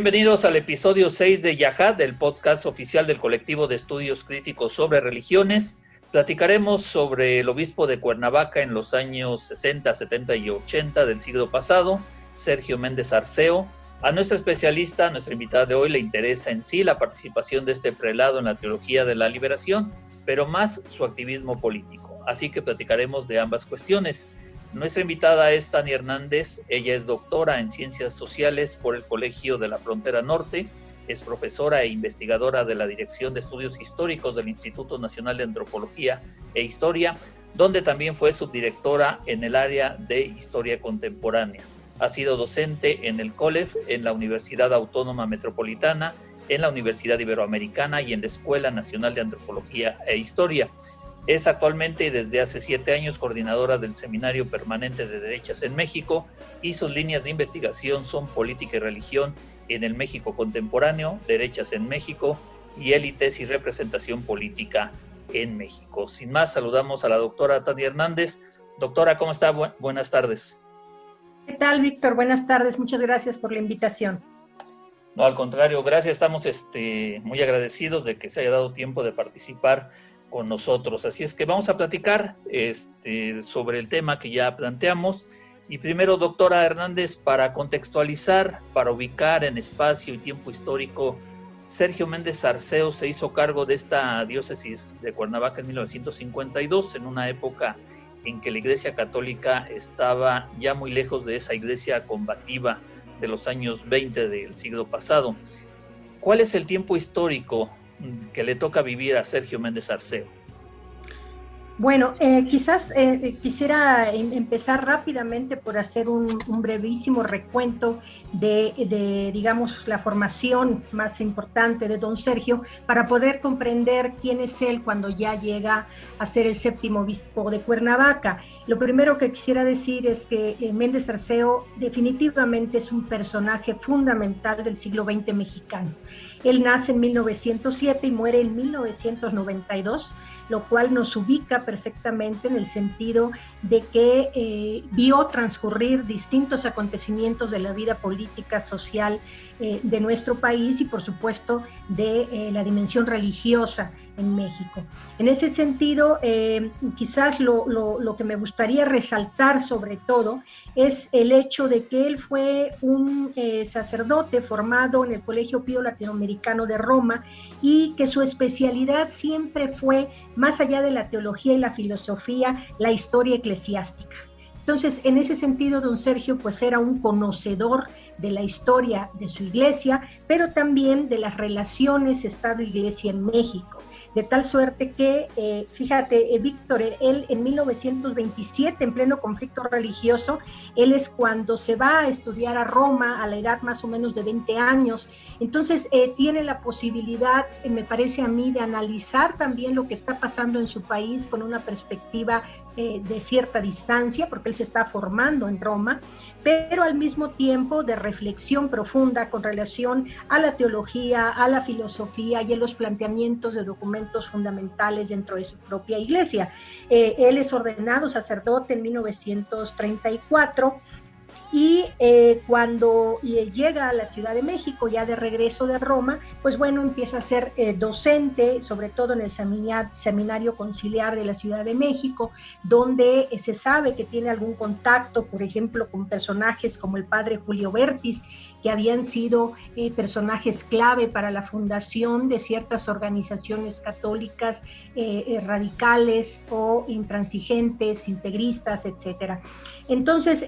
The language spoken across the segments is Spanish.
Bienvenidos al episodio 6 de Yahad, del podcast oficial del colectivo de estudios críticos sobre religiones. Platicaremos sobre el obispo de Cuernavaca en los años 60, 70 y 80 del siglo pasado, Sergio Méndez Arceo. A nuestra especialista, a nuestra invitada de hoy, le interesa en sí la participación de este prelado en la teología de la liberación, pero más su activismo político. Así que platicaremos de ambas cuestiones. Nuestra invitada es Tania Hernández, ella es doctora en Ciencias Sociales por el Colegio de la Frontera Norte, es profesora e investigadora de la Dirección de Estudios Históricos del Instituto Nacional de Antropología e Historia, donde también fue subdirectora en el área de Historia Contemporánea. Ha sido docente en el COLEF, en la Universidad Autónoma Metropolitana, en la Universidad Iberoamericana y en la Escuela Nacional de Antropología e Historia. Es actualmente y desde hace siete años coordinadora del Seminario Permanente de Derechas en México y sus líneas de investigación son política y religión en el México contemporáneo, derechas en México y élites y representación política en México. Sin más, saludamos a la doctora Tania Hernández. Doctora, ¿cómo está? buenas tardes. ¿Qué tal, Víctor? Buenas tardes. Muchas gracias por la invitación. No, al contrario, gracias. Estamos este, muy agradecidos de que se haya dado tiempo de participar con nosotros. Así es que vamos a platicar este, sobre el tema que ya planteamos. Y primero, doctora Hernández, para contextualizar, para ubicar en espacio y tiempo histórico, Sergio Méndez Arceo se hizo cargo de esta diócesis de Cuernavaca en 1952, en una época en que la Iglesia Católica estaba ya muy lejos de esa iglesia combativa de los años 20 del siglo pasado. ¿Cuál es el tiempo histórico que le toca vivir a Sergio Méndez Arceo? Bueno, eh, quizás eh, eh, quisiera em, empezar rápidamente por hacer un, brevísimo recuento de, digamos, la formación más importante de don Sergio para poder comprender quién es él cuando ya llega a ser el séptimo obispo de Cuernavaca. Lo primero que quisiera decir es que Méndez Arceo definitivamente es un personaje fundamental del siglo XX mexicano. Él nace en 1907 y muere en 1992 lo cual nos ubica perfectamente en el sentido de que eh, vio transcurrir distintos acontecimientos de la vida política, social eh, de nuestro país y por supuesto de eh, la dimensión religiosa en México. En ese sentido, eh, quizás lo, que me gustaría resaltar sobre todo es el hecho de que él fue un sacerdote formado en el Colegio Pío Latinoamericano de Roma y que su especialidad siempre fue, más allá de la teología y la filosofía, la historia eclesiástica. Entonces, en ese sentido, don Sergio pues era un conocedor de la historia de su iglesia, pero también de las relaciones Estado-Iglesia en México de tal suerte que, eh, fíjate, eh, Víctor, él en 1927, en pleno conflicto religioso, él es cuando se va a estudiar a Roma a la edad más o menos de 20 años, entonces eh, tiene la posibilidad, me parece a mí, de analizar también lo que está pasando en su país con una perspectiva de cierta distancia, porque él se está formando en Roma, pero al mismo tiempo de reflexión profunda con relación a la teología, a la filosofía y a los planteamientos de documentos fundamentales dentro de su propia iglesia. Eh, él es ordenado sacerdote en 1934 y eh, cuando llega a la Ciudad de México, ya de regreso de Roma, pues bueno, empieza a ser eh, docente, sobre todo en el seminario conciliar de la Ciudad de México, donde se sabe que tiene algún contacto, por ejemplo, con personajes como el padre Julio Bertis que habían sido eh, personajes clave para la fundación de ciertas organizaciones católicas eh, eh, radicales o intransigentes, integristas, etcétera. Entonces,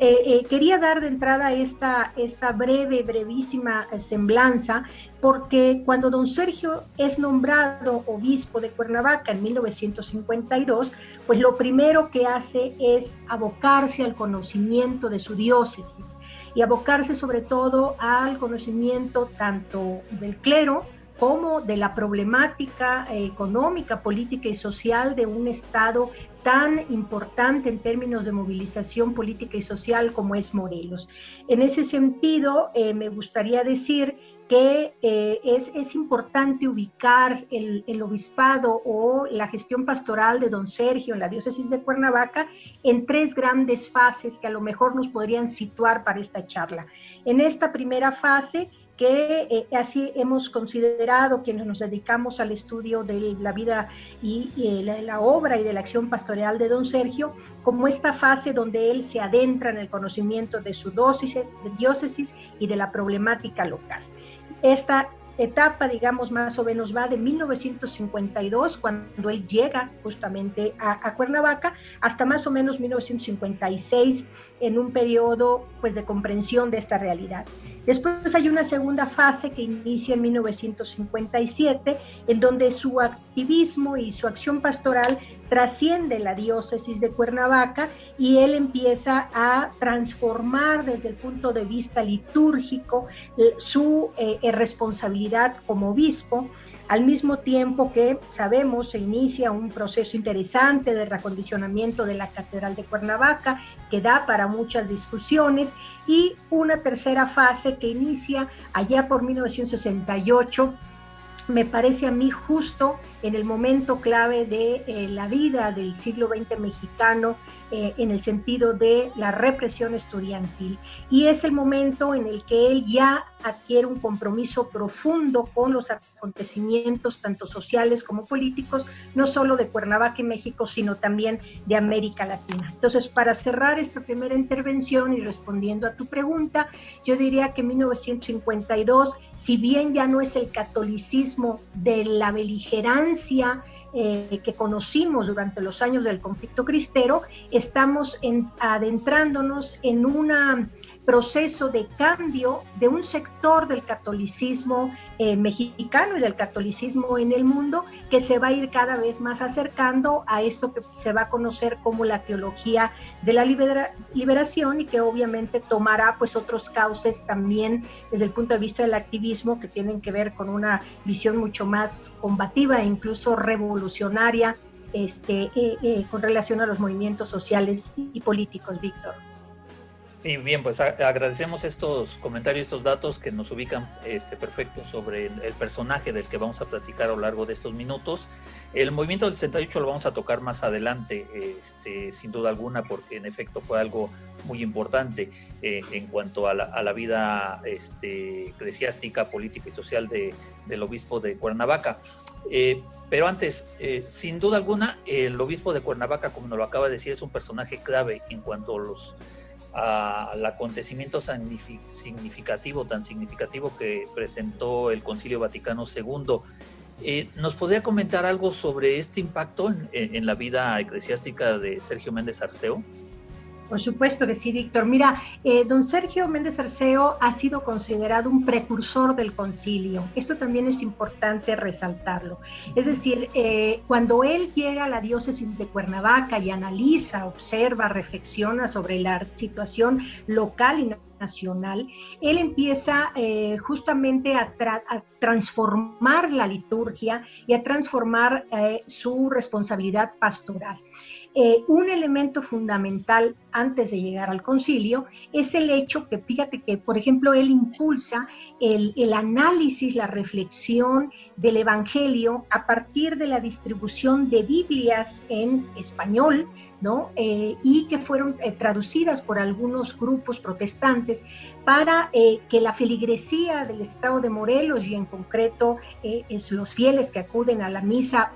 quería dar de entrada esta, esta breve, brevísima semblanza, porque cuando don Sergio es nombrado obispo de Cuernavaca en 1952, pues lo primero que hace es abocarse al conocimiento de su diócesis y abocarse sobre todo al conocimiento tanto del clero como de la problemática económica, política y social de un Estado tan importante en términos de movilización política y social como es Morelos. En ese sentido, eh, me gustaría decir que eh, es, importante ubicar el, obispado o la gestión pastoral de don Sergio en la diócesis de Cuernavaca en tres grandes fases que a lo mejor nos podrían situar para esta charla. En esta primera fase, que eh, así hemos considerado quienes nos dedicamos al estudio de la vida y, la, la, obra y de la acción pastoral de don Sergio, como esta fase donde él se adentra en el conocimiento de su diócesis y de la problemática local. Esta etapa, digamos, más o menos va de 1952, cuando él llega justamente a, Cuernavaca, hasta más o menos 1956, en un periodo pues, de comprensión de esta realidad. Después hay una segunda fase que inicia en 1957, en donde su activismo y su acción pastoral trasciende la diócesis de Cuernavaca y él empieza a transformar desde el punto de vista litúrgico eh, su eh, responsabilidad como obispo al mismo tiempo que sabemos se inicia un proceso interesante de reacondicionamiento de la Catedral de Cuernavaca que da para muchas discusiones y una tercera fase que inicia allá por 1968 me parece a mí justo en el momento clave de eh, la vida del siglo XX mexicano eh, en el sentido de la represión estudiantil. Y es el momento en el que él ya adquiere un compromiso profundo con los acontecimientos, tanto sociales como políticos, no solo de Cuernavaca y México, sino también de América Latina. Entonces, para cerrar esta primera intervención y respondiendo a tu pregunta, yo diría que 1952, si bien ya no es el catolicismo de la beligerancia, eh, que conocimos durante los años del conflicto cristero, estamos adentrándonos en una proceso de cambio de un sector del catolicismo eh, mexicano y del catolicismo en el mundo que se va a ir cada vez más acercando a esto que se va a conocer como la teología de la liberación y que obviamente tomará pues otros cauces también desde el punto de vista del activismo que tienen que ver con una visión mucho más combativa e incluso revolucionaria este, eh, eh, con relación a los movimientos sociales y políticos, Víctor. Sí, bien, pues agradecemos estos comentarios, estos datos que nos ubican este, perfecto sobre el, personaje del que vamos a platicar a lo largo de estos minutos. El movimiento del 68 lo vamos a tocar más adelante, este, sin duda alguna, porque en efecto fue algo muy importante eh, en cuanto a la, vida este, eclesiástica, política y social de, del obispo de Cuernavaca. Eh, pero antes, eh, sin duda alguna, el obispo de Cuernavaca, como nos lo acaba de decir, es un personaje clave en cuanto a los al acontecimiento significativo, tan significativo que presentó el Concilio Vaticano II. Eh, ¿Nos podría comentar algo sobre este impacto en, la vida eclesiástica de Sergio Méndez Arceo? Por supuesto que sí, Víctor. Mira, eh, don Sergio Méndez Arceo ha sido considerado un precursor del concilio. Esto también es importante resaltarlo. Es decir, eh, cuando él llega a la diócesis de Cuernavaca y analiza, observa, reflexiona sobre la situación local y nacional, él empieza eh, justamente a, transformar la liturgia y a transformar su responsabilidad pastoral. Eh, un elemento fundamental antes de llegar al concilio es el hecho que, fíjate que, por ejemplo, él impulsa el, análisis, la reflexión del Evangelio a partir de la distribución de Biblias en español, ¿no? Eh, y que fueron eh, traducidas por algunos grupos protestantes para que la feligresía del estado de Morelos y en concreto los fieles que acuden a la misa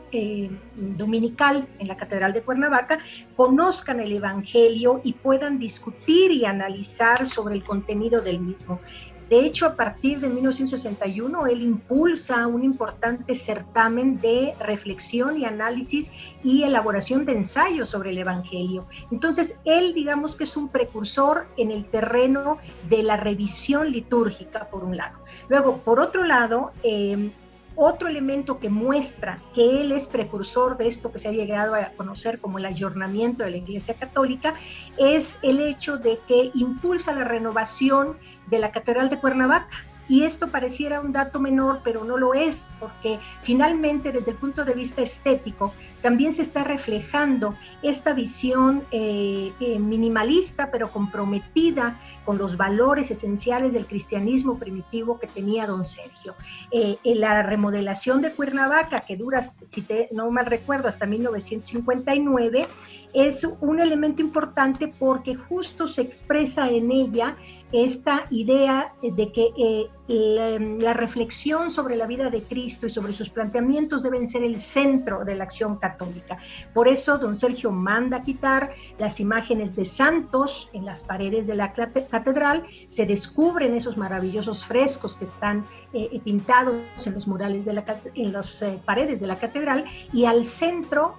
dominical en la Catedral de Cuernavaca, conozcan el Evangelio y puedan discutir y analizar sobre el contenido del mismo. De hecho, a partir de 1961, él impulsa un importante certamen de reflexión y análisis y elaboración de ensayos sobre el Evangelio. Entonces, él, digamos que es un precursor en el terreno de la revisión litúrgica, por un lado. Luego, por otro lado, eh, otro elemento que muestra que él es precursor de esto que se ha llegado a conocer como el ayornamiento de la Iglesia Católica es el hecho de que impulsa la renovación de la Catedral de Cuernavaca. Y esto pareciera un dato menor, pero no lo es, porque finalmente desde el punto de vista estético también se está reflejando esta visión eh, eh, minimalista, pero comprometida con los valores esenciales del cristianismo primitivo que tenía don Sergio. Eh, la remodelación de Cuernavaca, que dura, si no mal recuerdo, hasta 1959, es un elemento importante porque justo se expresa en ella esta idea de que eh, la, reflexión sobre la vida de Cristo y sobre sus planteamientos deben ser el centro de la acción católica. Por eso don Sergio manda quitar las imágenes de santos en las paredes de la catedral, se descubren esos maravillosos frescos que están eh, pintados en los murales de la en las eh, paredes de la catedral y al centro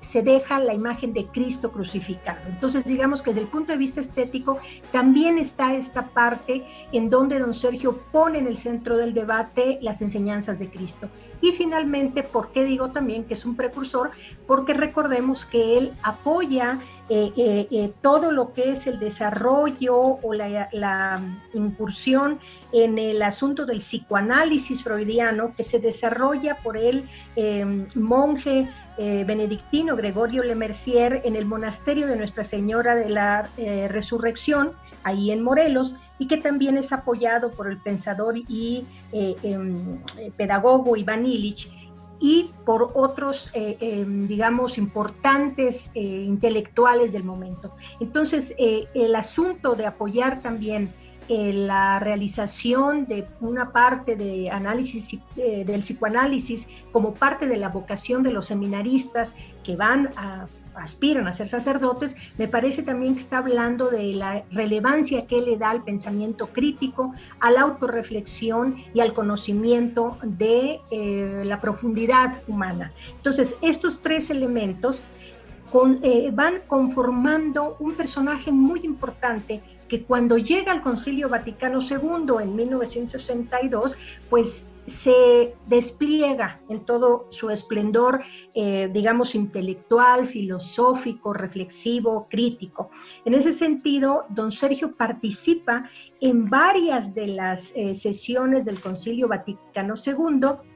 se deja la imagen de Cristo crucificado. Entonces digamos que desde el punto de vista estético también está esta parte en donde don Sergio pone en el centro del debate las enseñanzas de Cristo. Y finalmente, ¿por qué digo también que es un precursor? Porque recordemos que él apoya eh, eh, eh, todo lo que es el desarrollo o la, incursión en el asunto del psicoanálisis freudiano que se desarrolla por el monje benedictino Gregorio Le Mercier en el monasterio de Nuestra Señora de la Resurrección, ahí en Morelos, y que también es apoyado por el pensador y em, pedagogo Iván Illich y por otros, eh, em, digamos, importantes eh, intelectuales del momento. Entonces, eh, el asunto de apoyar también la realización de una parte de análisis del psicoanálisis como parte de la vocación de los seminaristas que van a aspiran a ser sacerdotes, me parece también que está hablando de la relevancia que le da al pensamiento crítico, a la autorreflexión y al conocimiento de eh, la profundidad humana. Entonces, estos tres elementos eh, van conformando un personaje muy importante que cuando llega al Concilio Vaticano II en 1962, pues se despliega en todo su esplendor, eh, digamos, intelectual, filosófico, reflexivo, crítico. En ese sentido, don Sergio participa en varias de las eh, sesiones del Concilio Vaticano II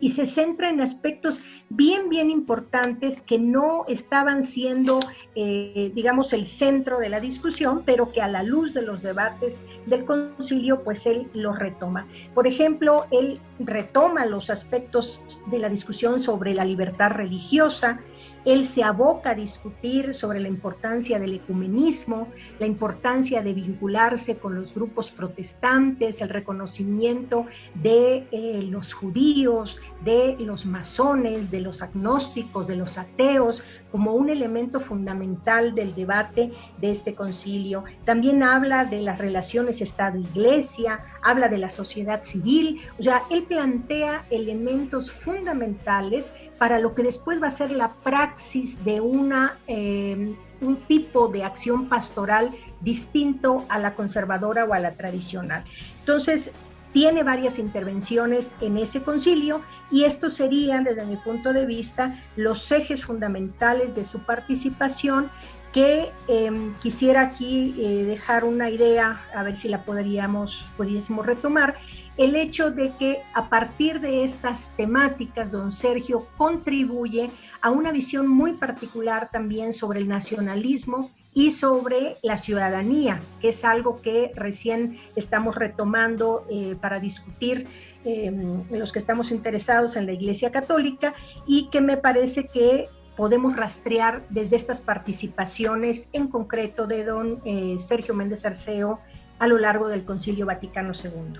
y se centra en aspectos bien, bien importantes que no estaban siendo, eh, digamos, el centro de la discusión, pero que a la luz de los debates del concilio, pues él los retoma. Por ejemplo, él retoma los aspectos de la discusión sobre la libertad religiosa, él se aboca a discutir sobre la importancia del ecumenismo, la importancia de vincularse con los grupos protestantes, el reconocimiento de eh, los judíos, de los masones, de los agnósticos, de los ateos, como un elemento fundamental del debate de este concilio. También habla de las relaciones Estado-Iglesia, habla de la sociedad civil, o sea, él plantea elementos fundamentales para lo que después va a ser la praxis de una, eh, un tipo de acción pastoral distinto a la conservadora o a la tradicional. Entonces, tiene varias intervenciones en ese concilio y estos serían, desde mi punto de vista, los ejes fundamentales de su participación que em, quisiera aquí eh, dejar una idea, a ver si la podríamos, pudiésemos retomar, el hecho de que a partir de estas temáticas, don Sergio contribuye a una visión muy particular también sobre el nacionalismo y sobre la ciudadanía, que es algo que recién estamos retomando eh, para discutir eh, los que estamos interesados en la Iglesia Católica y que me parece que podemos rastrear desde estas participaciones en concreto de don eh, Sergio Méndez Arceo a lo largo del Concilio Vaticano II.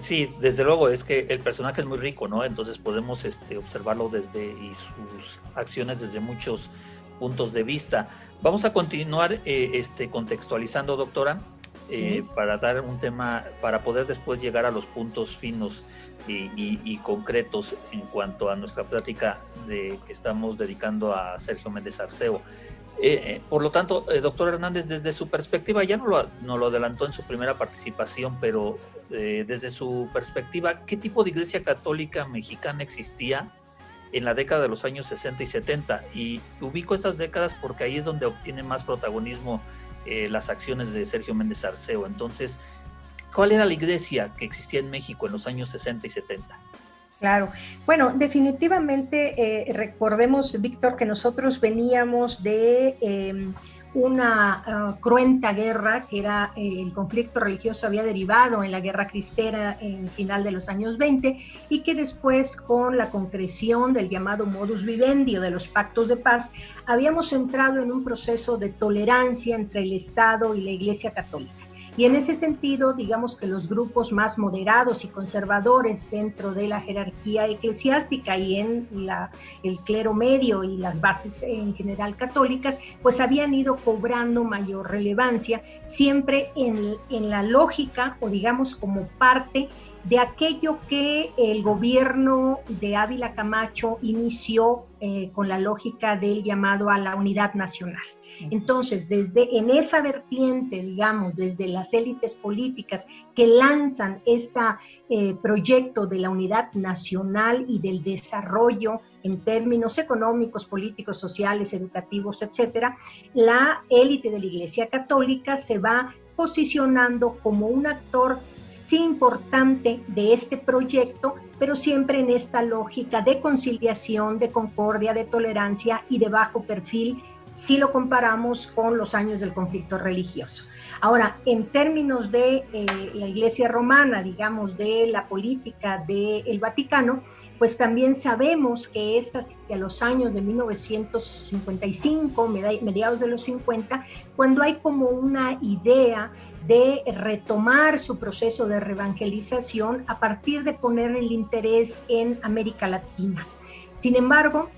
Sí, desde luego, es que el personaje es muy rico, ¿no? Entonces podemos este, observarlo desde y sus acciones desde muchos puntos de vista. Vamos a continuar eh, este, contextualizando, doctora. Eh, para dar un tema, para poder después llegar a los puntos finos y, concretos en cuanto a nuestra plática de, que estamos dedicando a Sergio Méndez Arceo. Eh, eh, por lo tanto, doctor Hernández, desde su perspectiva, ya no lo, no lo adelantó en su primera participación, pero desde su perspectiva, ¿qué tipo de iglesia católica mexicana existía en la década de los años 60 y 70? Y ubico estas décadas porque ahí es donde obtiene más protagonismo eh, las acciones de Sergio Méndez Arceo. Entonces, ¿cuál era la iglesia que existía en México en los años 60 y 70? Claro. Bueno, definitivamente eh, recordemos, Víctor, que nosotros veníamos de em, una ah, cruenta guerra, que era eh, el conflicto religioso había derivado en la guerra cristera en final de los años 20 y que después con la concreción del llamado modus vivendi o de los pactos de paz, habíamos entrado en un proceso de tolerancia entre el Estado y la Iglesia Católica. Y en ese sentido, digamos que los grupos más moderados y conservadores dentro de la jerarquía eclesiástica y en la, el clero medio y las bases en general católicas, pues habían ido cobrando mayor relevancia, siempre en, en la lógica o digamos como parte de aquello que el gobierno de Ávila Camacho inició eh, con la lógica del llamado a la unidad nacional. Entonces, desde en esa vertiente, digamos, desde las élites políticas que lanzan este proyecto de la unidad nacional y del desarrollo en términos económicos, políticos, sociales, educativos, etcétera, la élite de la Iglesia Católica se va posicionando como un actor sí importante de este proyecto, pero siempre en esta lógica de conciliación, de concordia, de tolerancia y de bajo perfil si lo comparamos con los años del conflicto religioso. Ahora, en términos de eh, la Iglesia romana, digamos, de la política del Vaticano, pues también sabemos que es hacia los años de 1955, mediados de los 50, cuando hay como una idea de retomar su proceso de reevangelización a partir de poner el interés en América Latina. Sin embargo,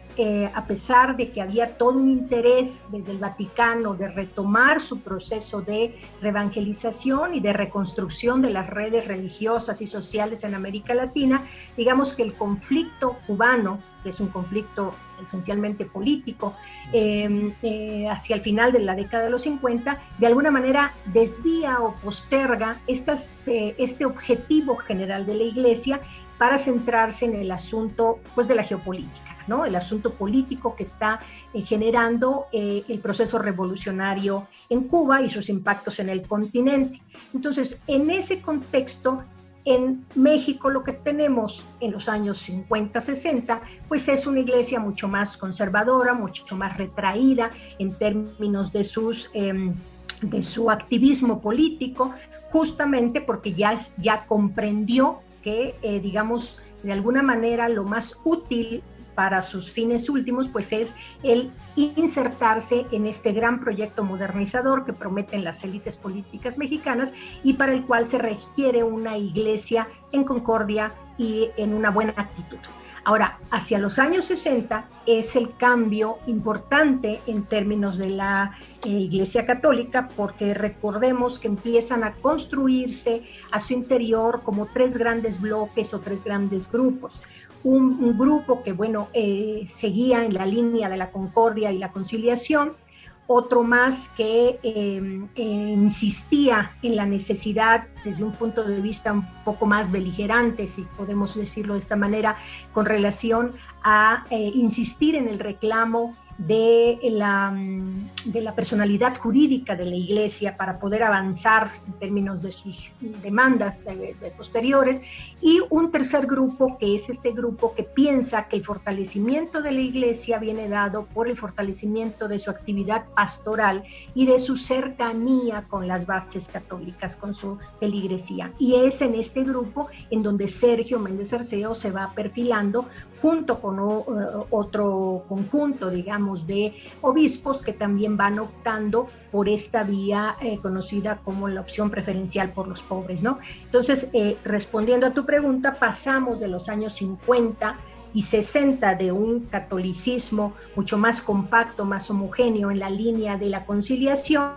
a pesar de que había todo un interés desde el Vaticano de retomar su proceso de reevangelización y de reconstrucción de las redes religiosas y sociales en América Latina, digamos que el conflicto cubano, que es un conflicto esencialmente político, em, eh, hacia el final de la década de los 50, de alguna manera desvía o posterga eh, este objetivo general de la Iglesia para centrarse en el asunto pues, de la geopolítica el asunto político que está eh, generando eh, el proceso revolucionario en Cuba y sus impactos en el continente. Entonces, en ese contexto, en México lo que tenemos en los años 50, 60, pues es una iglesia mucho más conservadora, mucho más retraída en términos de sus... Em, de su activismo político, justamente porque ya, ya comprendió que, eh, digamos, de alguna manera lo más útil para sus fines últimos, pues es el insertarse en este gran proyecto modernizador que prometen las élites políticas mexicanas y para el cual se requiere una iglesia en concordia y en una buena actitud. Ahora, hacia los años 60 es el cambio importante en términos de la eh, Iglesia Católica, porque recordemos que empiezan a construirse a su interior como tres grandes bloques o tres grandes grupos. Un, grupo que, bueno, eh, seguía en la línea de la concordia y la conciliación, otro más que em, eh, insistía en la necesidad, desde un punto de vista un poco más beligerante, si podemos decirlo de esta manera, con relación a eh, insistir en el reclamo de la, mm, de la personalidad jurídica de la Iglesia para poder avanzar en términos de sus demandas posteriores, y un tercer grupo que es este grupo que piensa que el fortalecimiento de la Iglesia viene dado por el fortalecimiento de su actividad pastoral y de su cercanía con las bases católicas, con su peligresía. Y es en este grupo en donde Sergio Méndez Arceo se va perfilando junto con otro conjunto, digamos, de obispos que también van optando por esta vía eh, conocida como la opción preferencial por los pobres, ¿no? Entonces, eh, respondiendo a tu pregunta, pasamos de los años 50 y 60 de un catolicismo mucho más compacto, más homogéneo en la línea de la conciliación,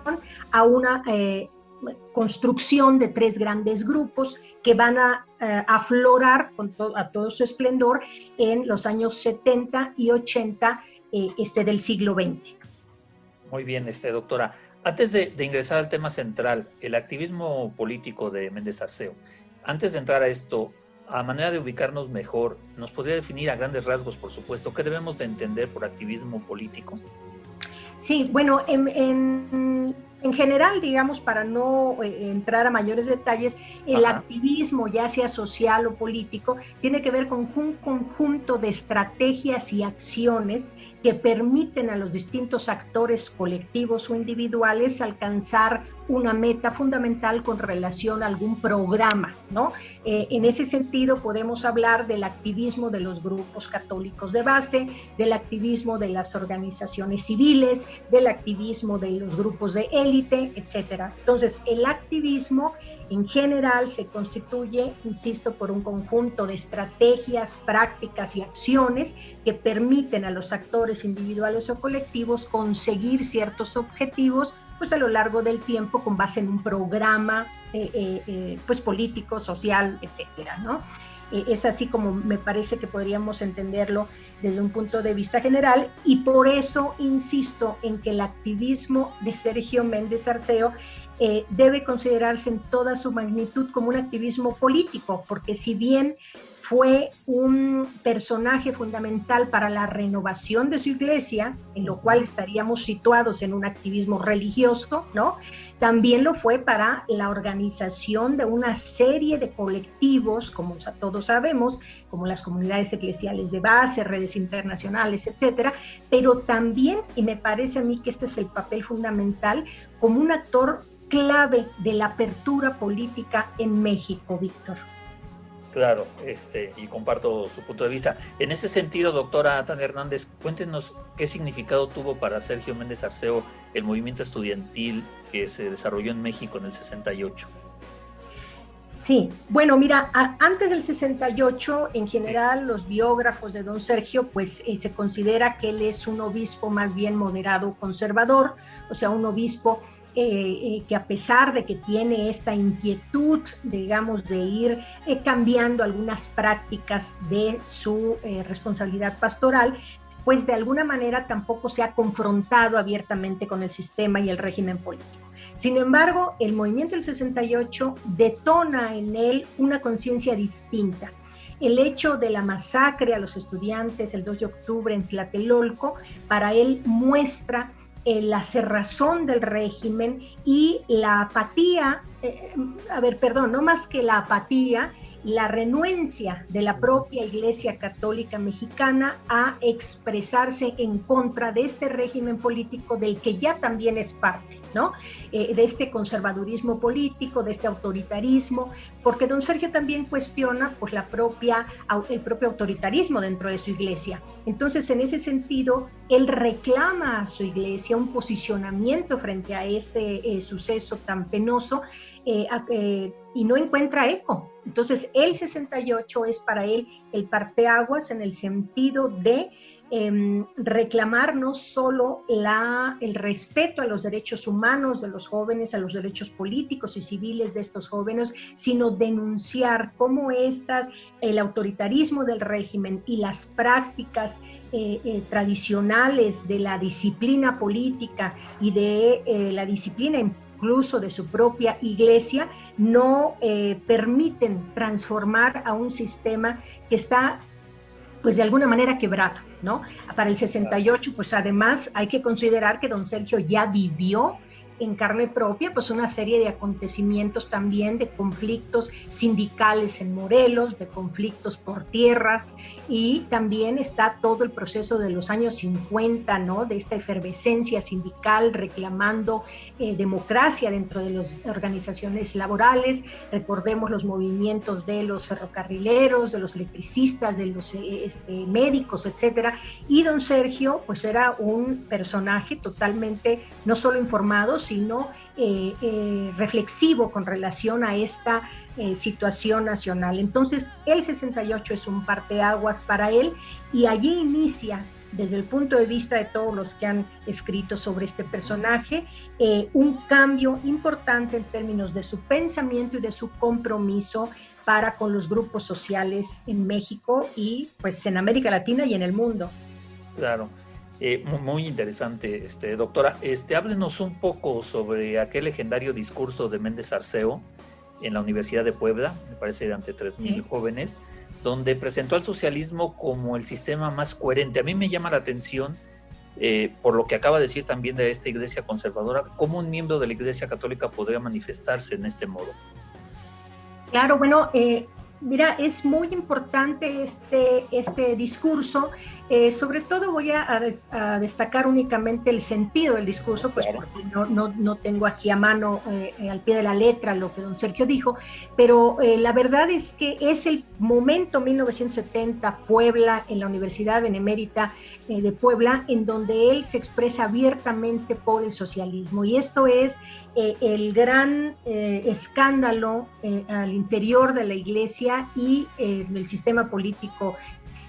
a una eh, construcción de tres grandes grupos que van a eh, aflorar con a todo su esplendor en los años 70 y 80 eh, este, del siglo XX. Muy bien, este, doctora. Antes de, ingresar al tema central, el activismo político de Méndez Arceo, antes de entrar a esto, a manera de ubicarnos mejor, ¿nos podría definir a grandes rasgos, por supuesto, qué debemos de entender por activismo político? Sí, bueno, en en general, digamos, para no eh, entrar a mayores detalles, el activismo, ya sea social o político, tiene que ver con un conjunto de estrategias y acciones que permiten a los distintos actores colectivos o individuales alcanzar una meta fundamental con relación a algún programa, ¿no? Eh, en ese sentido podemos hablar del activismo de los grupos católicos de base, del activismo de las organizaciones civiles, del activismo de los grupos de élite, etcétera. Entonces, el activismo en general se constituye, insisto, por un conjunto de estrategias, prácticas y acciones que permiten a los actores individuales o colectivos conseguir ciertos objetivos pues a lo largo del tiempo con base en un programa eh, eh, eh, pues político, social, etcétera, ¿no? es así como me parece que podríamos entenderlo desde un punto de vista general y por eso insisto en que el activismo de Sergio Méndez Arceo debe considerarse en toda su magnitud como un activismo político, porque si bien fue un personaje fundamental para la renovación de su iglesia, en lo cual estaríamos situados en un activismo religioso, ¿no? También lo fue para la organización de una serie de colectivos, como todos sabemos, como las comunidades eclesiales de base, redes internacionales, etcétera, pero también, y me parece a mí que este es el papel fundamental, como un actor clave de la apertura política en México, Víctor. Claro, este, y comparto su punto de vista. En ese sentido, doctora Tania Hernández, cuéntenos qué significado tuvo para Sergio Méndez Arceo el movimiento estudiantil que se desarrolló en México en el 68. Sí, bueno, mira, antes del 68, en general, los biógrafos de don Sergio, pues eh, se considera que él es un obispo más bien moderado conservador, o sea, un obispo eh, que a pesar de que tiene esta inquietud, digamos, de ir eh, cambiando algunas prácticas de su eh, responsabilidad pastoral, pues de alguna manera tampoco se ha confrontado abiertamente con el sistema y el régimen político. Sin embargo, el movimiento del 68 detona en él una conciencia distinta. El hecho de la masacre a los estudiantes el 2 de octubre en Tlatelolco, para él muestra eh, la cerrazón del régimen y la apatía, eh, a ver, perdón, no más que la apatía, la renuencia de la propia Iglesia Católica Mexicana a expresarse en contra de este régimen político del que ya también es parte, ¿no? Eh, de este conservadurismo político, de este autoritarismo, porque don Sergio también cuestiona pues la propia, el propio autoritarismo dentro de su iglesia. Entonces, en ese sentido, él reclama a su iglesia un posicionamiento frente a este eh, suceso tan penoso eh, y no encuentra eco. Entonces, el 68 es para él el parteaguas en el sentido de em, reclamar no solo la, el respeto a los derechos humanos de los jóvenes, a los derechos políticos y civiles de estos jóvenes, sino denunciar cómo estas, el autoritarismo del régimen y las prácticas eh, eh, tradicionales de la disciplina política y de eh, la disciplina en incluso de su propia iglesia, no eh, permiten transformar a un sistema que está pues de alguna manera quebrado, ¿no? Para el 68, pues además hay que considerar que don Sergio ya vivió en carne propia, pues una serie de acontecimientos también de conflictos sindicales en Morelos, de conflictos por tierras y también está todo el proceso de los años 50, ¿no? De esta efervescencia sindical reclamando eh, democracia dentro de las organizaciones laborales. Recordemos los movimientos de los ferrocarrileros, de los electricistas, de los eh, este, médicos, etcétera. Y don Sergio, pues era un personaje totalmente no solo informado, sino eh, eh, reflexivo con relación a esta eh, situación nacional. Entonces, el 68 es un parteaguas para él y allí inicia desde el punto de vista de todos los que han escrito sobre este personaje, un cambio importante en términos de su pensamiento y de su compromiso para con los grupos sociales en México y pues en América Latina y en el mundo. Claro. Eh, muy, interesante, este, doctora. Este, háblenos un poco sobre aquel legendario discurso de Méndez Arceo en la Universidad de Puebla, me parece de ante 3.000 jóvenes, donde presentó al socialismo como el sistema más coherente. A mí me llama la atención, eh, por lo que acaba de decir también de esta iglesia conservadora, cómo un miembro de la iglesia católica podría manifestarse en este modo. Claro, bueno, eh, Mira, es muy importante este, este discurso. Eh, sobre todo voy a, destacar únicamente el sentido del discurso, pues porque no, no, no, tengo aquí a mano, eh, al pie de la letra, lo que don Sergio dijo, pero eh, la verdad es que es el momento 1970, Puebla, en la Universidad Benemérita de Puebla, en donde él se expresa abiertamente por el socialismo. Y esto es eh, el gran eh, escándalo eh, al interior de la iglesia y del sistema político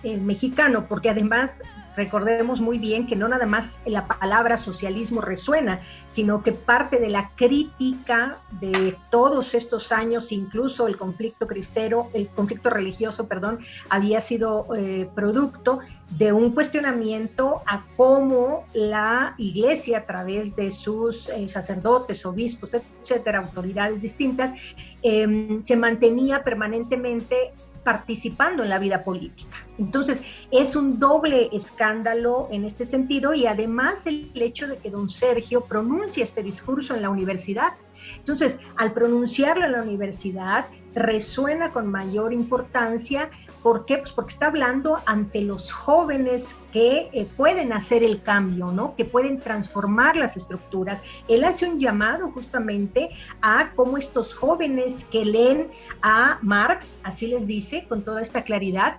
mexicano, porque además recordemos muy bien que no nada más la palabra socialismo resuena, sino que parte de la crítica de todos estos años, incluso el conflicto cristero, el conflicto religioso, perdón, había sido producto de un cuestionamiento a cómo la iglesia a través de sus eh, sacerdotes, obispos, etcétera, autoridades distintas, em, se mantenía permanentemente participando en la vida política. Entonces, es un doble escándalo en este sentido y además el hecho de que don Sergio pronuncie este discurso en la universidad. Entonces, al pronunciarlo en la universidad, resuena con mayor importancia. ¿Por qué? Pues porque está hablando ante los jóvenes que eh, pueden hacer el cambio, ¿no? Que pueden transformar las estructuras. Él hace un llamado justamente a cómo estos jóvenes que leen a Marx, así les dice con toda esta claridad,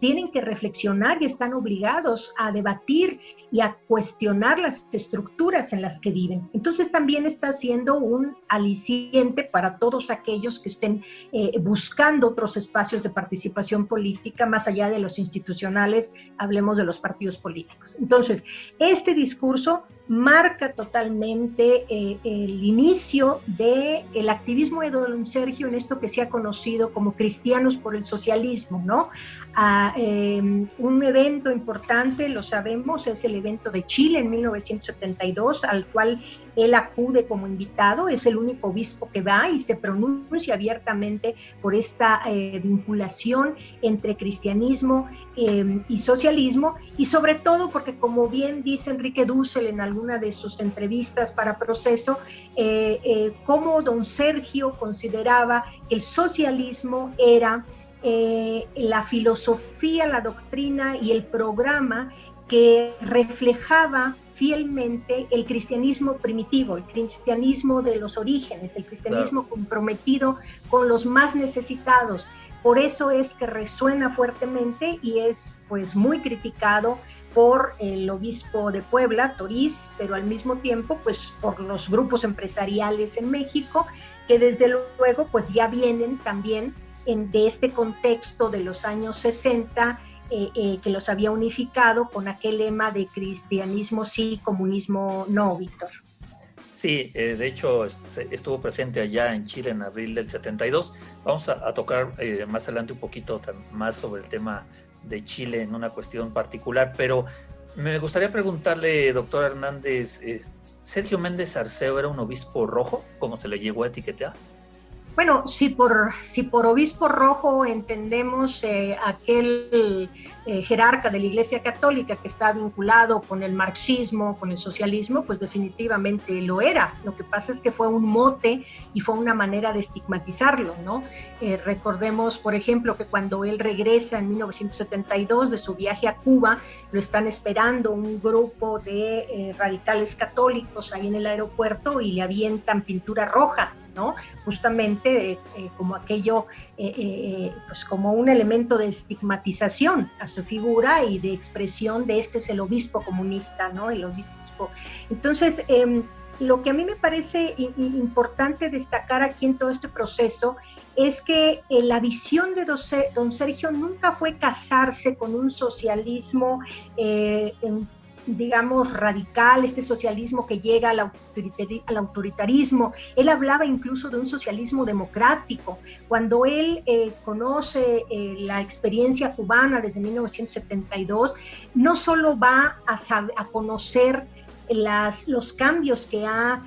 tienen que reflexionar y están obligados a debatir y a cuestionar las estructuras en las que viven. Entonces también está siendo un aliciente para todos aquellos que estén eh, buscando otros espacios de participación política más allá de los institucionales, hablemos de los partidos políticos. Entonces, este discurso marca totalmente eh, el inicio del el activismo de don Sergio en esto que se ha conocido como cristianos por el socialismo, ¿no? A, em, un evento importante, lo sabemos, es el evento de Chile en 1972, al cual él acude como invitado, es el único obispo que va y se pronuncia abiertamente por esta eh, vinculación entre cristianismo em, y socialismo, y sobre todo porque, como bien dice Enrique Dussel en alguna de sus entrevistas para Proceso, eh, eh, como don Sergio consideraba que el socialismo era la filosofía, la doctrina y el programa que reflejaba fielmente el cristianismo primitivo, el cristianismo de los orígenes, el cristianismo comprometido con los más necesitados. Por eso es que resuena fuertemente y es pues muy criticado por el obispo de Puebla, Toriz, pero al mismo tiempo pues por los grupos empresariales en México que desde luego pues ya vienen también en, de este contexto de los años 60 eh, eh, que los había unificado con aquel lema de cristianismo sí, comunismo no, Víctor. Sí, eh, de hecho estuvo presente allá en Chile en abril del 72. Vamos a, tocar más adelante un poquito más sobre el tema de Chile en una cuestión particular, pero me gustaría preguntarle, doctor Hernández, ¿Sergio Méndez Arceo era un obispo rojo, como se le llegó a etiquetar? Bueno, si por, si por obispo rojo entendemos eh, aquel eh, jerarca de la Iglesia Católica que está vinculado con el marxismo, con el socialismo, pues definitivamente lo era. Lo que pasa es que fue un mote y fue una manera de estigmatizarlo, ¿no? Eh, recordemos, por ejemplo, que cuando él regresa en 1972 de su viaje a Cuba, lo están esperando un grupo de radicales católicos ahí en el aeropuerto y le avientan pintura roja Justamente eh, como aquello, eh, eh, pues como un elemento de estigmatización a su figura y de expresión de este es el obispo comunista, ¿no? El obispo. Entonces, em, lo que a mí me parece importante destacar aquí en todo este proceso es que la visión de don Sergio nunca fue casarse con un socialismo digamos, radical, este socialismo que llega al, autoritarismo. Él hablaba incluso de un socialismo democrático. Cuando él eh, conoce la experiencia cubana desde 1972, no solo va a, a conocer las, los cambios que ha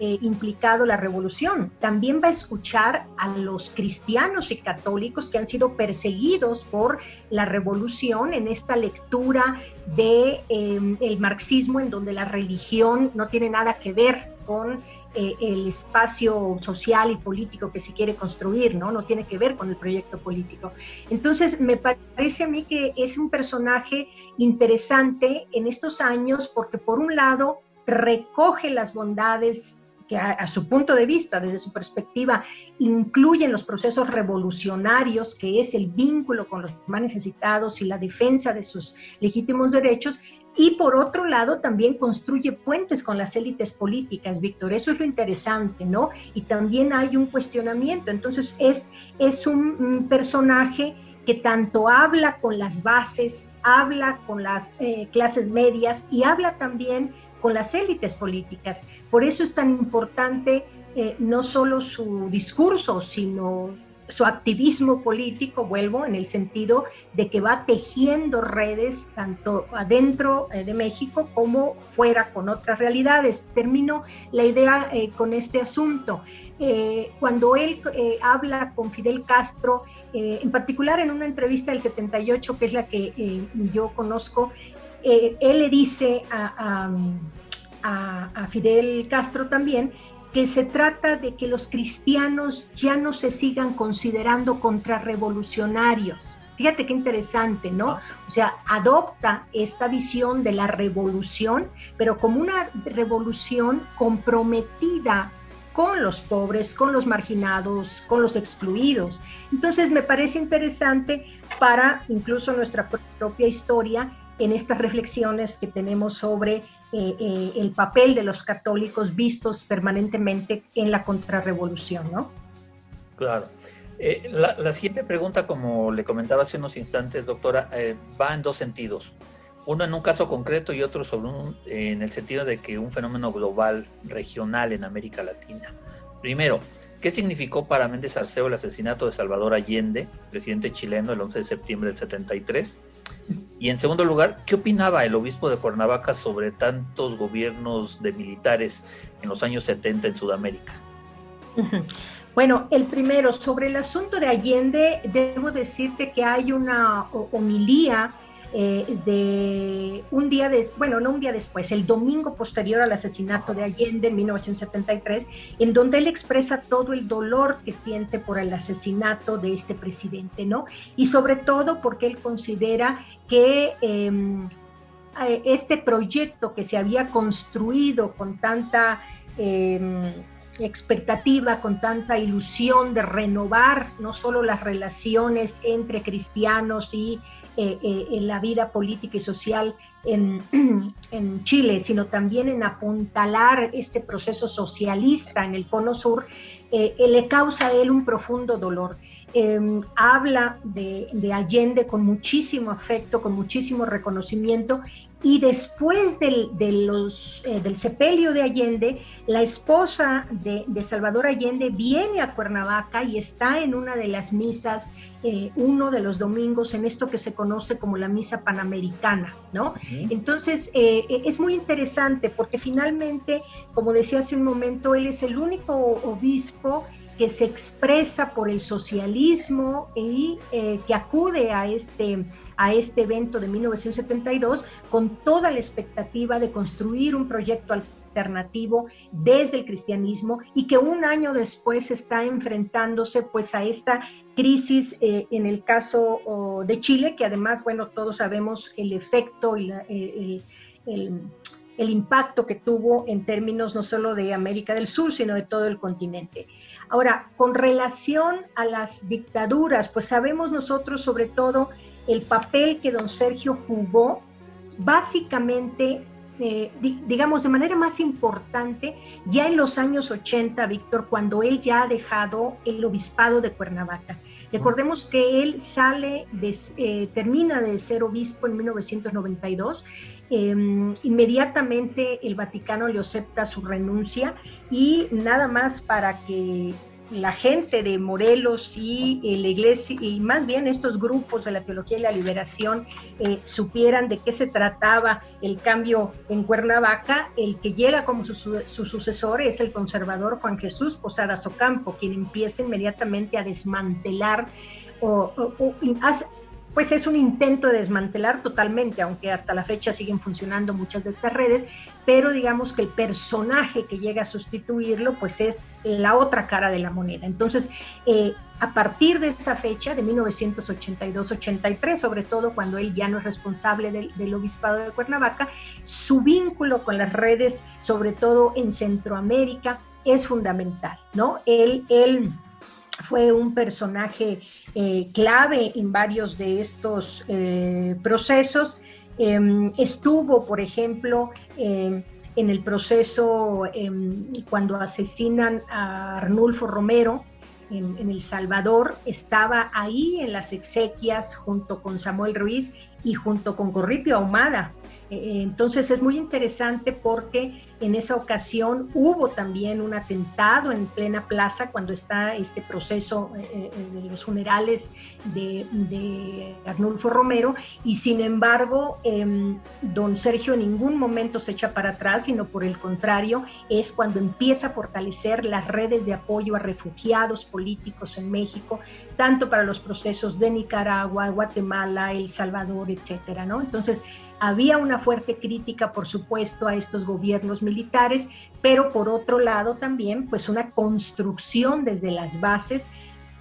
eh, implicado la revolución. También va a escuchar a los cristianos y católicos que han sido perseguidos por la revolución en esta lectura de em, el marxismo en donde la religión no tiene nada que ver con eh, el espacio social y político que se quiere construir, ¿no? No tiene que ver con el proyecto político. Entonces, me parece a mí que es un personaje interesante en estos años porque, por un lado, recoge las bondades que a, su punto de vista, desde su perspectiva, incluyen los procesos revolucionarios, que es el vínculo con los más necesitados y la defensa de sus legítimos derechos, y por otro lado, también construye puentes con las élites políticas, Víctor. Eso es lo interesante, ¿no? Y también hay un cuestionamiento. Entonces, es, es un, personaje que tanto habla con las bases, habla con las eh, clases medias y habla también con las élites políticas. Por eso es tan importante eh, no solo su discurso, sino su activismo político, vuelvo, en el sentido de que va tejiendo redes tanto adentro eh, de México como fuera con otras realidades. Termino la idea eh, con este asunto. Cuando él habla con Fidel Castro, en particular en una entrevista del 78, que es la que yo conozco, él le dice a, a Fidel Castro también que se trata de que los cristianos ya no se sigan considerando contrarrevolucionarios. Fíjate qué interesante, ¿no? O sea, adopta esta visión de la revolución, pero como una revolución comprometida con los pobres, con los marginados, con los excluidos. Entonces me parece interesante para incluso nuestra propia historia en estas reflexiones que tenemos sobre eh, eh, el papel de los católicos vistos permanentemente en la contrarrevolución, ¿no? Claro. Eh, la, siguiente pregunta, como le comentaba hace unos instantes, doctora, va en dos sentidos. Uno en un caso concreto y otro sobre un, en el sentido de que un fenómeno global, regional en América Latina. Primero, ¿qué significó para Méndez Arceo el asesinato de Salvador Allende, presidente chileno, el 11 de septiembre del 73? Y en segundo lugar, ¿qué opinaba el obispo de Cuernavaca sobre tantos gobiernos de militares en los años 70 en Sudamérica? Bueno, el primero, sobre el asunto de Allende, debo decirte que hay una homilía eh, de un día, después, bueno, no un día después, el domingo posterior al asesinato de Allende en 1973, en donde él expresa todo el dolor que siente por el asesinato de este presidente, ¿no? Y sobre todo porque él considera que em, eh, este proyecto que se había construido con tanta... Em, expectativa, con tanta ilusión de renovar no solo las relaciones entre cristianos y eh, eh, en la vida política y social en, en, Chile, sino también en apuntalar este proceso socialista en el cono sur, eh, le causa a él un profundo dolor. Em, habla de, de, Allende con muchísimo afecto, con muchísimo reconocimiento y después del, de los, eh, del sepelio de Allende, la esposa de, Salvador Allende viene a Cuernavaca y está en una de las misas, eh, uno de los domingos, en esto que se conoce como la misa panamericana, ¿no? Entonces, eh, es muy interesante porque finalmente, como decía hace un momento, él es el único obispo que se expresa por el socialismo y que acude a este a este evento de 1972 con toda la expectativa de construir un proyecto alternativo desde el cristianismo y que un año después está enfrentándose pues a esta crisis eh, en el caso de Chile, que además, bueno, todos sabemos el efecto y el, el impacto que tuvo en términos no solo de América del Sur, sino de todo el continente. Ahora, con relación a las dictaduras, pues sabemos nosotros sobre todo el papel que don Sergio jugó básicamente eh, digamos, de manera más importante, ya en los años 80, Víctor, cuando él ya ha dejado el obispado de Cuernavaca. Recordemos que él sale, de, termina de ser obispo en 1992 Em, inmediatamente el Vaticano le acepta su renuncia y nada más para que la gente de Morelos y eh, la iglesia, y más bien estos grupos de la teología y la liberación eh, supieran de qué se trataba el cambio en Cuernavaca, el que llega como su, sucesor es el conservador Juan Jesús Posadas Ocampo, quien empieza inmediatamente a desmantelar o, o, pues es un intento de desmantelar totalmente, aunque hasta la fecha siguen funcionando muchas de estas redes, pero digamos que el personaje que llega a sustituirlo, pues es la otra cara de la moneda. Entonces, eh, a partir de esa fecha, de 1982-83, sobre todo cuando él ya no es responsable del, obispado de Cuernavaca, su vínculo con las redes, sobre todo en Centroamérica, es fundamental, ¿no? Él fue un personaje eh, clave en varios de estos eh, procesos. Em, estuvo, por ejemplo, em, en el proceso em, cuando asesinan a Arnulfo Romero en, en, El Salvador, estaba ahí en las exequias junto con Samuel Ruiz y junto con Corripio Ahumada. Eh, entonces es muy interesante porque en esa ocasión hubo también un atentado en plena plaza cuando está este proceso eh, eh, de los funerales de, Arnulfo Romero y sin embargo em, don Sergio en ningún momento se echa para atrás, sino por el contrario es cuando empieza a fortalecer las redes de apoyo a refugiados políticos en México, tanto para los procesos de Nicaragua, Guatemala, El Salvador, etcétera, ¿no? Entonces, había una fuerte crítica, por supuesto, a estos gobiernos militares, pero por otro lado también, pues una construcción desde las bases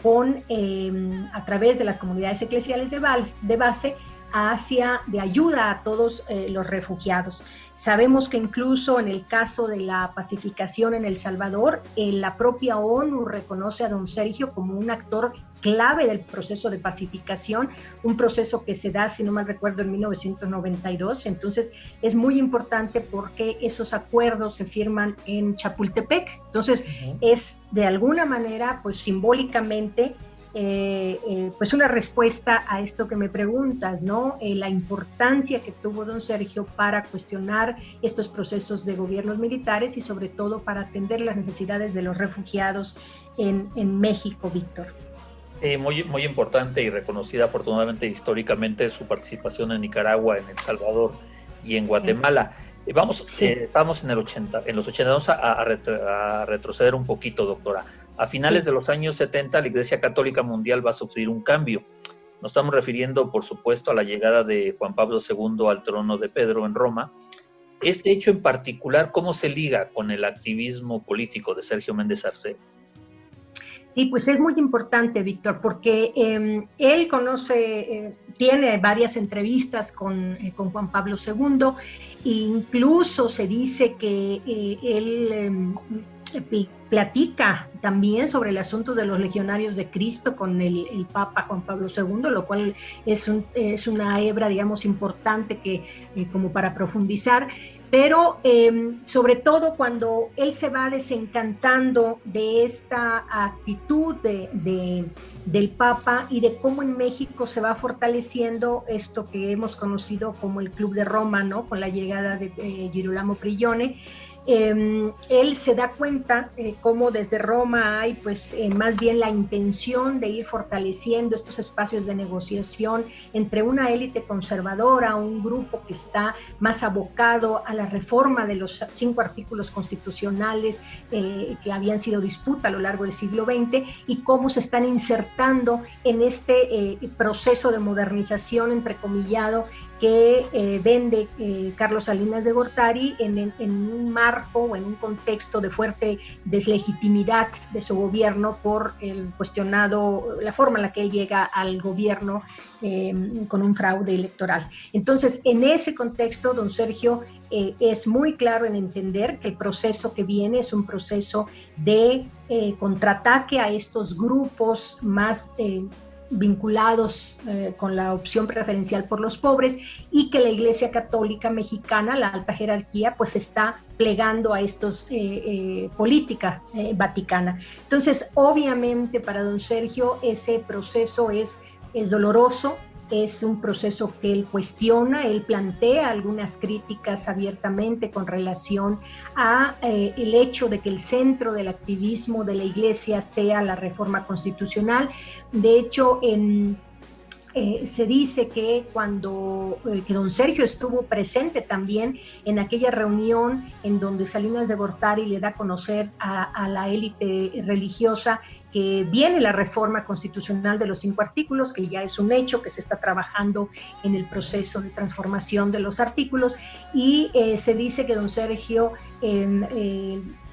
con, em, a través de las comunidades eclesiales de, de base hacia de ayuda a todos eh, los refugiados. Sabemos que incluso en el caso de la pacificación en El Salvador, eh, la propia ONU reconoce a don Sergio como un actor clave del proceso de pacificación, un proceso que se da, si no mal recuerdo, en 1992. Entonces, es muy importante porque esos acuerdos se firman en Chapultepec. Entonces, es de alguna manera, pues simbólicamente, eh, eh, pues una respuesta a esto que me preguntas, ¿no? Eh, la importancia que tuvo don Sergio para cuestionar estos procesos de gobiernos militares y sobre todo para atender las necesidades de los refugiados en, en México, Víctor. Muy, muy importante y reconocida afortunadamente históricamente su participación en Nicaragua, en El Salvador y en Guatemala. Vamos, estamos en el 80, en los 80, vamos a, a retroceder un poquito, doctora. A finales de los años 70, la Iglesia Católica Mundial va a sufrir un cambio. Nos estamos refiriendo, por supuesto, a la llegada de Juan Pablo II al trono de Pedro en Roma. Este hecho en particular, ¿cómo se liga con el activismo político de Sergio Méndez Arce? Sí, pues es muy importante, Víctor, porque em, él conoce, eh, tiene varias entrevistas con, eh, con, Juan Pablo II, e incluso se dice que eh, él em, platica también sobre el asunto de los legionarios de Cristo con el, Papa Juan Pablo II, lo cual es, es una hebra, digamos, importante que como para profundizar, pero em, sobre todo cuando él se va desencantando de esta actitud de, del Papa y de cómo en México se va fortaleciendo esto que hemos conocido como el Club de Roma, ¿no? Con la llegada de eh, Girolamo Prigione Em, él se da cuenta eh, cómo desde Roma hay pues eh, más bien la intención de ir fortaleciendo estos espacios de negociación entre una élite conservadora, un grupo que está más abocado a la reforma de los cinco artículos constitucionales eh, que habían sido disputa a lo largo del siglo XX y cómo se están insertando en este proceso de modernización entrecomillado que eh, vende eh, Carlos Salinas de Gortari en, un marco o en un contexto de fuerte deslegitimidad de su gobierno por el cuestionado, la forma en la que él llega al gobierno em, con un fraude electoral. Entonces, en ese contexto, don Sergio eh, es muy claro en entender que el proceso que viene es un proceso de contraataque a estos grupos más vinculados eh, con la opción preferencial por los pobres y que la Iglesia Católica Mexicana, la alta jerarquía, pues está plegando a estos eh, política vaticana. Entonces, obviamente para don Sergio ese proceso es, es doloroso, es un proceso que él cuestiona, él plantea algunas críticas abiertamente con relación a eh, el hecho de que el centro del activismo de la Iglesia sea la reforma constitucional. De hecho, en eh, se dice que cuando eh, que don Sergio estuvo presente también en aquella reunión en donde Salinas de Gortari le da a conocer a, la élite religiosa que viene la reforma constitucional de los cinco artículos, que ya es un hecho, que se está trabajando en el proceso de transformación de los artículos, y eh, se dice que don Sergio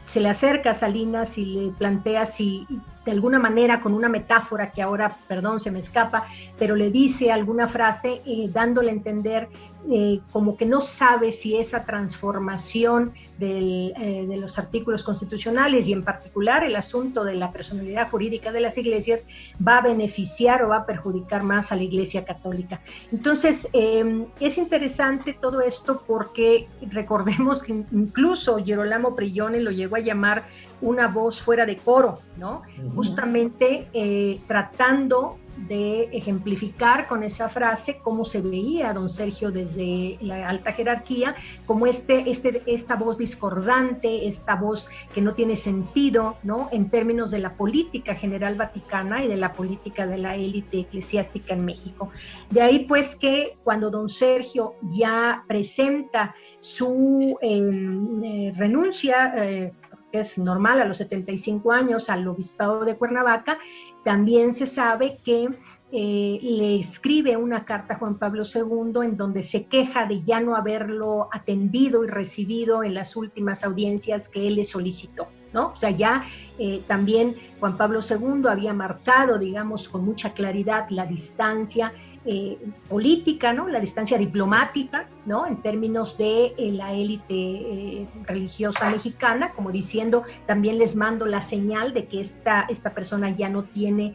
se le acerca a Salinas y le plantea si de alguna manera con una metáfora que ahora, perdón, se me escapa, pero le dice alguna frase eh, dándole a entender eh, como que no sabe si esa transformación eh, de los artículos constitucionales y en particular el asunto de la personalidad jurídica de las iglesias va a beneficiar o va a perjudicar más a la iglesia católica. Entonces, em, es interesante todo esto porque recordemos que incluso Gerolamo Prillone lo llegó a llamar una voz fuera de coro, ¿no? Justamente eh, tratando de ejemplificar con esa frase cómo se veía don Sergio desde la alta jerarquía, como este, este, esta voz discordante, esta voz que no tiene sentido, ¿no? En términos de la política general vaticana y de la política de la élite eclesiástica en México. De ahí pues que cuando don Sergio ya presenta su em, eh, renuncia, eh, que es normal a los 75 años al obispado de Cuernavaca, también se sabe que eh, le escribe una carta a Juan Pablo II en donde se queja de ya no haberlo atendido y recibido en las últimas audiencias que él le solicitó. ¿no? O sea, ya eh, también Juan Pablo II había marcado, digamos, con mucha claridad la distancia eh, política, ¿no? La distancia diplomática, ¿no? En términos de eh, la élite religiosa mexicana, como diciendo, también les mando la señal de que esta, esta persona ya no tiene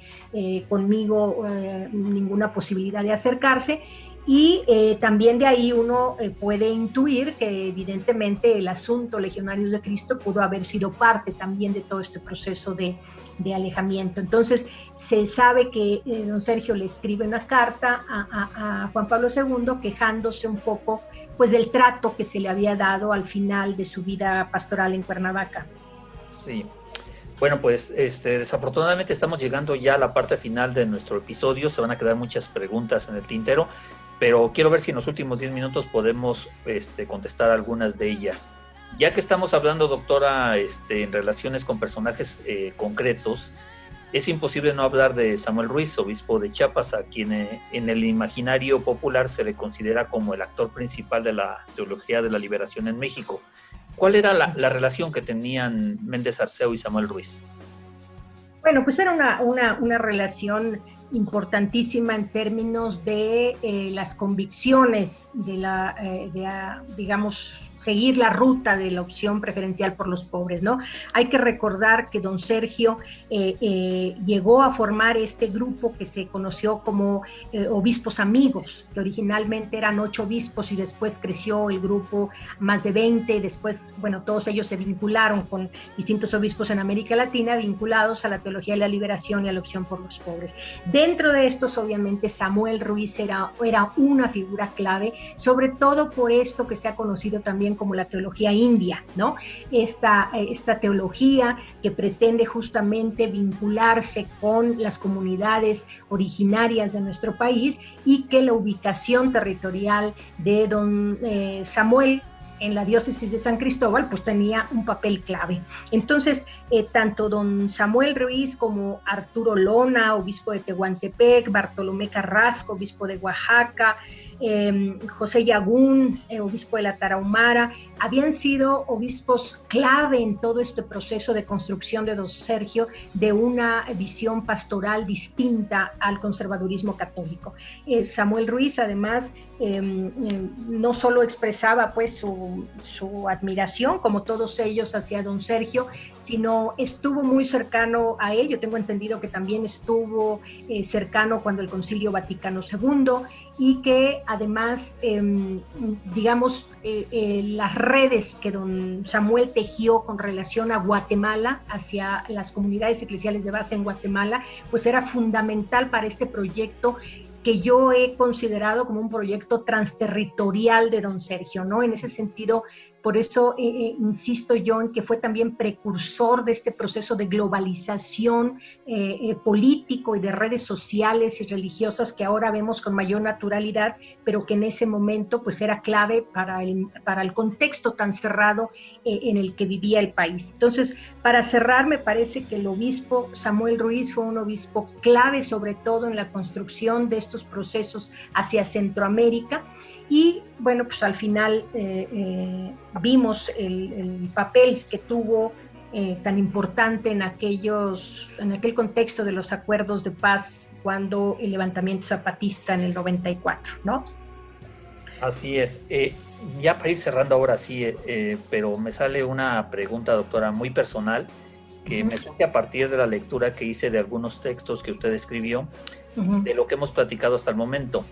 conmigo ninguna posibilidad de acercarse y eh, también de ahí uno eh, puede intuir que evidentemente el asunto Legionarios de Cristo pudo haber sido parte también de todo este proceso de, alejamiento. Entonces se sabe que eh, don Sergio le escribe una carta a, a, Juan Pablo II quejándose un poco pues del trato que se le había dado al final de su vida pastoral en Cuernavaca. Sí, bueno, pues este, desafortunadamente estamos llegando ya a la parte final de nuestro episodio. Se van a quedar muchas preguntas en el tintero pero quiero ver si en los últimos 10 minutos podemos este, contestar algunas de ellas. Ya que estamos hablando, doctora, este, en relaciones con personajes eh, concretos, es imposible no hablar de Samuel Ruiz, obispo de Chiapas, a quien eh, en el imaginario popular se le considera como el actor principal de la teología de la liberación en México. ¿Cuál era la, relación que tenían Méndez Arceo y Samuel Ruiz? Bueno, pues era una, una, una relación importantísima en términos de eh, las convicciones de la, eh, de, ah, digamos, seguir la ruta de la opción preferencial por los pobres, ¿no? Hay que recordar que don Sergio eh, eh, llegó a formar este grupo que se conoció como eh, Obispos Amigos, que originalmente eran ocho obispos y después creció el grupo más de 20, después, bueno, todos ellos se vincularon con distintos obispos en América Latina vinculados a la teología de la liberación y a la opción por los pobres. Dentro de estos, obviamente, Samuel Ruiz era, era una figura clave, sobre todo por esto que se ha conocido también como la teología india, ¿no? Esta, esta teología que pretende justamente vincularse con las comunidades originarias de nuestro país y que la ubicación territorial de don eh, Samuel en la diócesis de San Cristóbal, pues tenía un papel clave. Entonces, eh, tanto don Samuel Ruiz como Arturo Lona, obispo de Tehuantepec, Bartolomé Carrasco, obispo de Oaxaca, Em, José Yagún, eh, obispo de la Tarahumara, habían sido obispos clave en todo este proceso de construcción de don Sergio de una visión pastoral distinta al conservadurismo católico. Eh, Samuel Ruiz, además, em, em, no solo expresaba pues su, su, admiración, como todos ellos, hacia don Sergio, sino estuvo muy cercano a él. Yo tengo entendido que también estuvo eh, cercano cuando el Concilio Vaticano II y que además, em, digamos, eh, eh, las redes que don Samuel tejió con relación a Guatemala, hacia las comunidades eclesiales de base en Guatemala, pues era fundamental para este proyecto que yo he considerado como un proyecto transterritorial de don Sergio, ¿no? En ese sentido, por eso eh, eh, insisto yo en que fue también precursor de este proceso de globalización eh, político y de redes sociales y religiosas que ahora vemos con mayor naturalidad, pero que en ese momento pues era clave para el, para el contexto tan cerrado en el que vivía el país. Entonces, para cerrar, me parece que el obispo Samuel Ruiz fue un obispo clave sobre todo en la construcción de estos procesos hacia Centroamérica y bueno, pues al final eh, eh, vimos el, papel que tuvo eh, tan importante en, aquellos, en aquel contexto de los acuerdos de paz cuando el levantamiento zapatista en el 94, ¿no? Así es. ya para ir cerrando ahora sí, pero me sale una pregunta, doctora, muy personal, que me surge a partir de la lectura que hice de algunos textos que usted escribió, de lo que hemos platicado hasta el momento.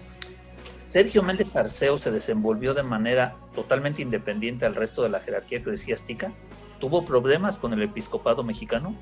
Sergio Méndez Arceo se desenvolvió de manera totalmente independiente al resto de la jerarquía eclesiástica. ¿Tuvo problemas con el episcopado mexicano?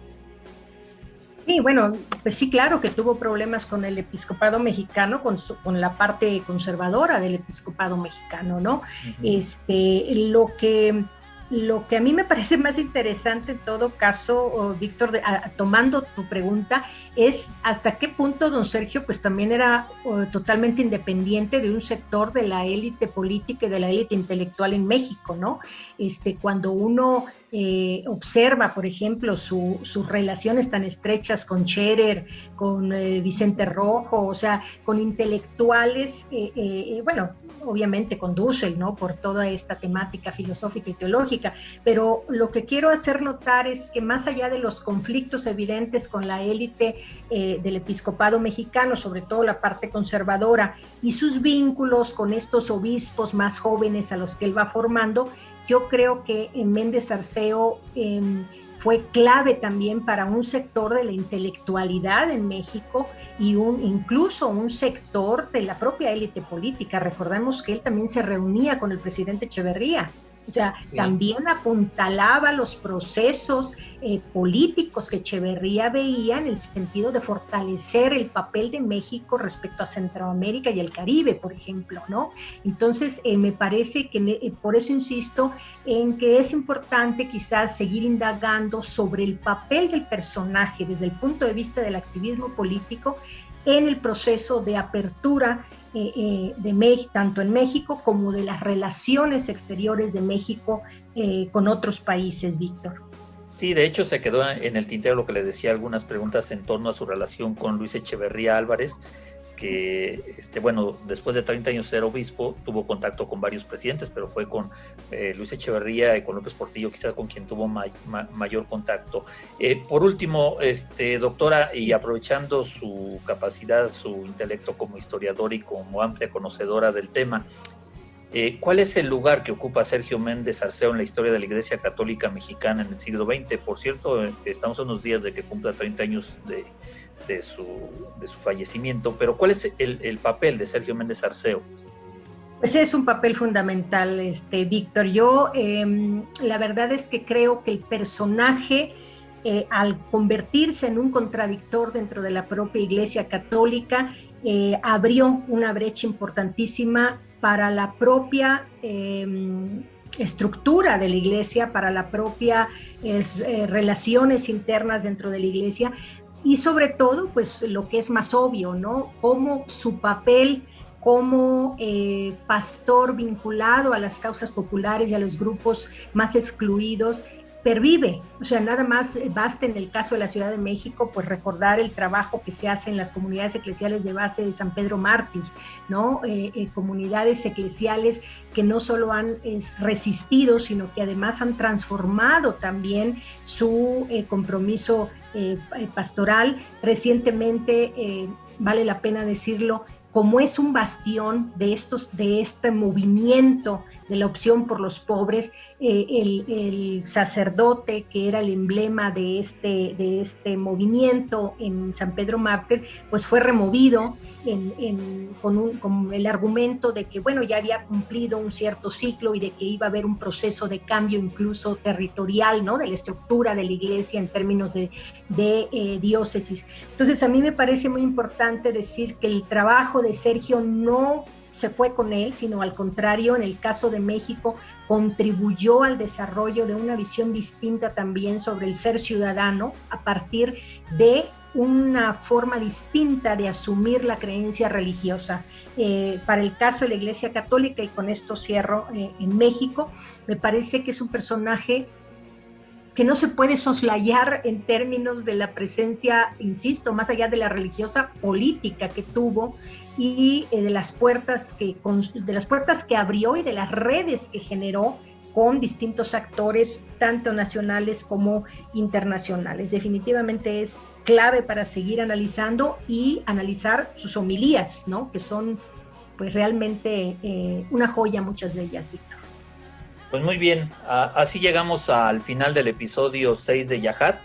Sí, bueno, pues sí, claro que tuvo problemas con el episcopado mexicano, con, con la parte conservadora del episcopado mexicano, ¿no? Este, lo que lo que a mí me parece más interesante en todo caso, Víctor, tomando tu pregunta, es hasta qué punto don Sergio pues también era totalmente independiente de un sector de la élite política y de la élite intelectual en México, ¿no? Este, cuando uno eh, observa, por ejemplo, sus relaciones tan estrechas con Scherer, con eh, Vicente Rojo, o sea, con intelectuales, eh, bueno, obviamente con Dussel, ¿no? Por toda esta temática filosófica y teológica, pero lo que quiero hacer notar es que más allá de los conflictos evidentes con la élite del episcopado mexicano, sobre todo la parte conservadora, y sus vínculos con estos obispos más jóvenes a los que él va formando, yo creo que Méndez Arceo em, fue clave también para un sector de la intelectualidad en México y un, incluso un sector de la propia élite política. Recordemos que él también se reunía con el presidente Echeverría o sea, también apuntalaba los procesos eh, políticos que Echeverría veía en el sentido de fortalecer el papel de México respecto a Centroamérica y el Caribe, por ejemplo, ¿no? Entonces, eh, me parece que eh, por eso insisto en que es importante quizás seguir indagando sobre el papel del personaje desde el punto de vista del activismo político en el proceso de apertura eh, eh, de México, tanto en México como de las relaciones exteriores de México eh, con otros países, Víctor. Sí, de hecho se quedó en el tintero lo que le decía algunas preguntas en torno a su relación con Luis Echeverría Álvarez, que, este, bueno, después de 30 años ser obispo, tuvo contacto con varios presidentes, pero fue con eh, Luis Echeverría y con López Portillo, quizás con quien tuvo mayor contacto. Eh, por último, este, doctora, y aprovechando su capacidad, su intelecto como historiador y como amplia conocedora del tema, eh, ¿Cuál es el lugar que ocupa Sergio Méndez Arceo en la historia de la Iglesia Católica Mexicana en el siglo XX? Por cierto, estamos a unos días de que cumpla 30 años de, de su, de su fallecimiento, pero ¿cuál es el, papel de Sergio Méndez Arceo? Pues es un papel fundamental, este, Víctor. Yo em, la verdad es que creo que el personaje, eh, al convertirse en un contradictor dentro de la propia Iglesia Católica, eh, abrió una brecha importantísima para la propia em, estructura de la iglesia, para la propia eh, relaciones internas dentro de la iglesia, y sobre todo, pues lo que es más obvio, ¿no? Cómo su papel como eh, pastor vinculado a las causas populares y a los grupos más excluidos pervive. O sea, nada más basta en el caso de la Ciudad de México, pues recordar el trabajo que se hace en las comunidades eclesiales de base de San Pedro Mártir, ¿no? Eh, eh, comunidades eclesiales que no solo han resistido, sino que además han transformado también su eh, compromiso pastoral. Recientemente, vale la pena decirlo, como es un bastión de, estos, de este movimiento de la opción por los pobres, eh, el, sacerdote que era el emblema de este, de este movimiento en San Pedro Mártir, pues fue removido con, el argumento de que, bueno, ya había cumplido un cierto ciclo y de que iba a haber un proceso de cambio incluso territorial, ¿no? De la estructura de la iglesia en términos de, eh, diócesis. Entonces, a mí me parece muy importante decir que el trabajo de Sergio no se fue con él, sino al contrario, en el caso de México, contribuyó al desarrollo de una visión distinta también sobre el ser ciudadano a partir de una forma distinta de asumir la creencia religiosa. Eh, para el caso de la Iglesia Católica, y con esto cierro, eh, en México, me parece que es un personaje que no se puede soslayar en términos de la presencia, insisto, más allá de la religiosa política que tuvo y eh, de las puertas que de las puertas que abrió y de las redes que generó con distintos actores tanto nacionales como internacionales. Definitivamente es clave para seguir analizando y analizar sus homilías, ¿no? Que son pues realmente eh, una joya muchas de ellas, Víctor. Pues muy bien, así llegamos al final del episodio 6 de Yahat,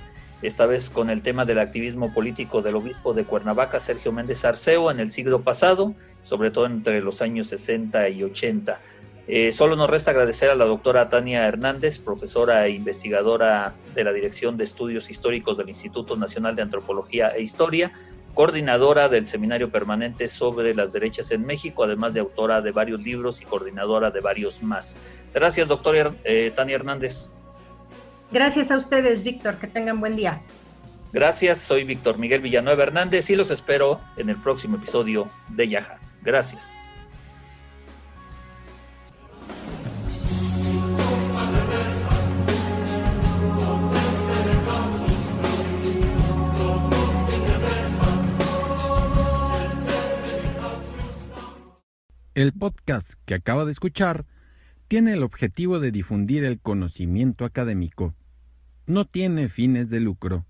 esta vez con el tema del activismo político del obispo de Cuernavaca, Sergio Méndez Arceo, en el siglo pasado, sobre todo entre los años 60 y 80. Eh, solo nos resta agradecer a la doctora Tania Hernández, profesora e investigadora de la Dirección de Estudios Históricos del Instituto Nacional de Antropología e Historia, coordinadora del Seminario Permanente sobre las Derechas en México, además de autora de varios libros y coordinadora de varios más. Gracias, doctora eh, Tania Hernández. Gracias a ustedes, Víctor. Que tengan buen día. Gracias, soy Víctor Miguel Villanueva Hernández y los espero en el próximo episodio de Yaja. Gracias. El podcast que acaba de escuchar tiene el objetivo de difundir el conocimiento académico. No tiene fines de lucro